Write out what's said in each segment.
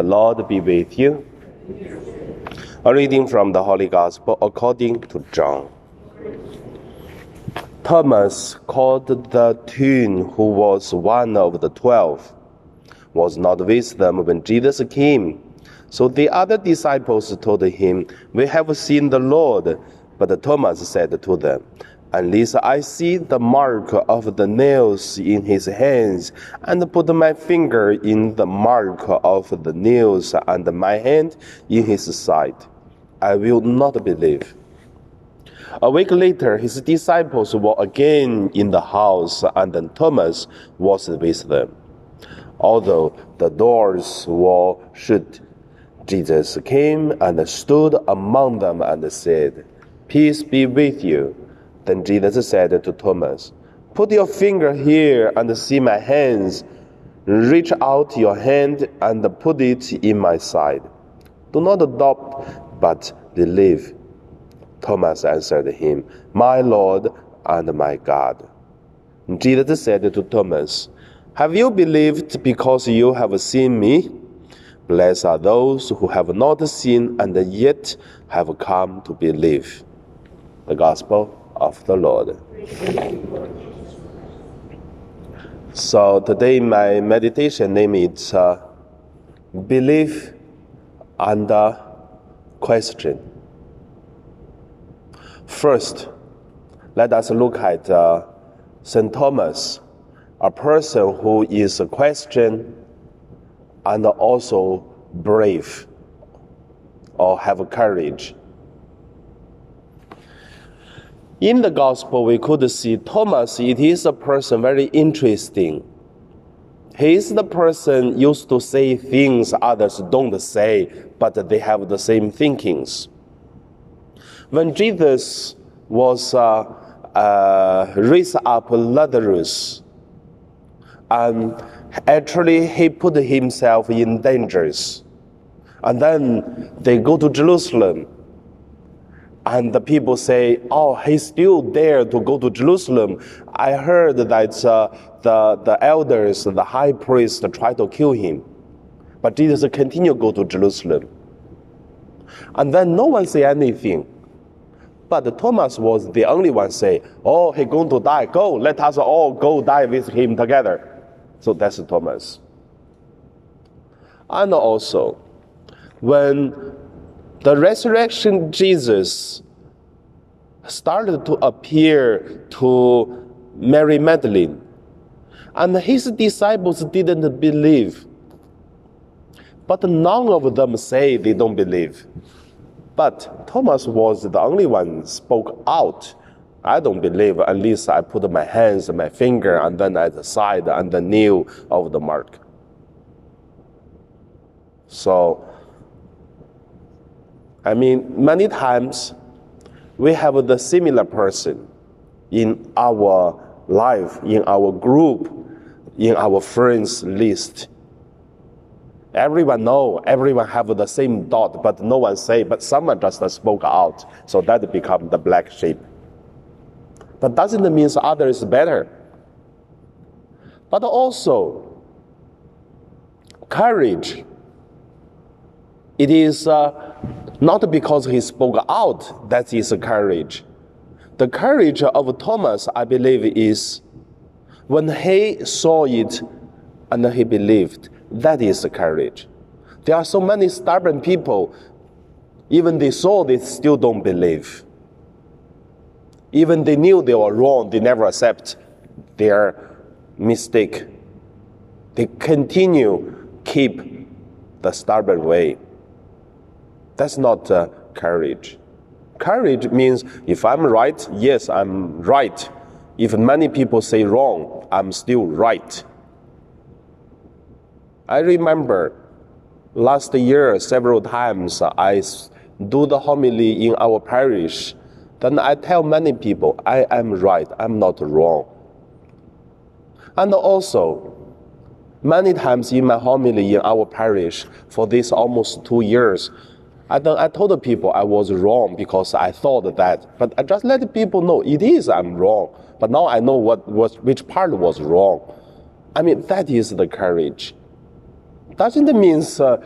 The Lord be with you. A reading from the Holy Gospel according to John. Thomas, called the twin, who was one of the twelve, was not with them when Jesus came. So the other disciples told him, We have seen the Lord. But Thomas said to them, Unless I see the mark of the nails in his hands, and put my finger in the mark of the nails, and my hand in his side, I will not believe. A week later, his disciples were again in the house, and Thomas was with them. Although the doors were shut, Jesus came and stood among them and said, Peace be with you. Then Jesus said to Thomas, Put your finger here and see my hands. Reach out your hand and put it in my side. Do not doubt, but believe. Thomas answered him, My Lord and my God. Jesus said to Thomas, Have you believed because you have seen me? Blessed are those who have not seen and yet have come to believe. The Gospel of the Lord. So today my meditation name is uh, Belief and uh, Question. First, let us look at uh, St. Thomas, a person who is a question and also brave or have courage. In the gospel, we could see Thomas, it is a person very interesting. He is the person used to say things others don't say, but they have the same thinkings. When Jesus was uh, uh, raised up Lazarus, and actually he put himself in dangers. And then they go to Jerusalem. And the people say, Oh, he's still there to go to Jerusalem. I heard that uh, the, the elders, the high priest, tried to kill him. But Jesus continued to go to Jerusalem. And then no one say anything. But Thomas was the only one say, Oh, he's going to die. Go, let us all go die with him together. So that's Thomas. And also, when the resurrection Jesus started to appear to Mary Magdalene, and his disciples didn't believe. But none of them say they don't believe. But Thomas was the only one spoke out I don't believe least I put my hands, my finger, and then at the side and the nail of the mark. So, I mean, many times we have the similar person in our life, in our group, in our friends list. Everyone know, everyone have the same thought, but no one say, but someone just spoke out. So that become the black sheep but doesn't mean others better. But also, courage. It is uh, not because he spoke out that is courage. The courage of Thomas, I believe, is when he saw it and he believed. That is courage. There are so many stubborn people, even they saw, they still don't believe. Even they knew they were wrong, they never accept their mistake. They continue keep the stubborn way. That's not uh, courage. Courage means if I'm right, yes, I'm right. If many people say wrong, I'm still right. I remember last year several times I do the homily in our parish then I tell many people I am right, I'm not wrong. And also, many times in my homily in our parish for this almost two years, I, I told the people I was wrong because I thought that, but I just let people know it is I'm wrong. But now I know what was which part was wrong. I mean that is the courage. Doesn't mean uh,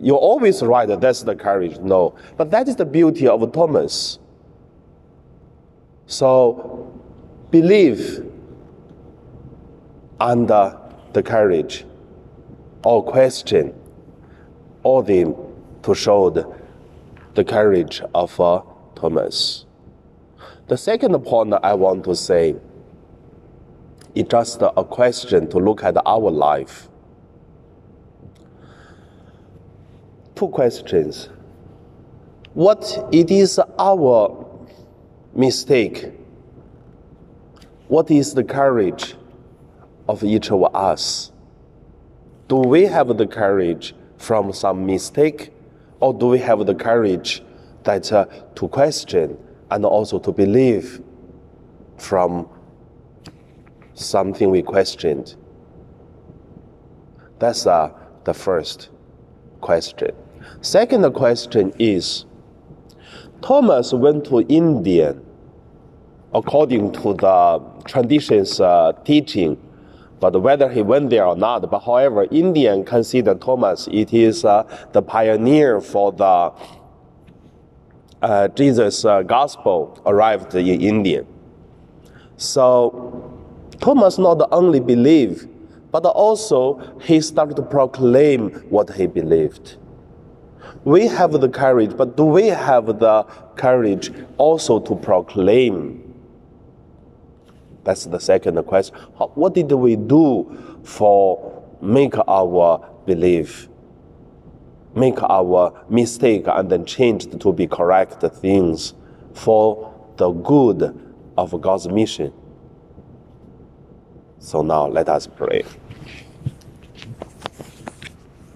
you're always right, that's the courage. No. But that is the beauty of Thomas. So, believe under the courage or question all them to show the, the courage of uh, Thomas. The second point I want to say is just a question to look at our life. Two questions. What it is our mistake? What is the courage of each of us? Do we have the courage from some mistake, or do we have the courage that uh, to question and also to believe from something we questioned? That's uh, the first question. Second question is Thomas went to India according to the tradition's uh, teaching but whether he went there or not, but however, Indian consider Thomas it is uh, the pioneer for the uh, Jesus uh, gospel arrived in India. So Thomas not only believed, but also he started to proclaim what he believed. We have the courage, but do we have the courage also to proclaim that's the second question. What did we do for make our belief, make our mistake, and then change to be correct things for the good of God's mission? So now let us pray.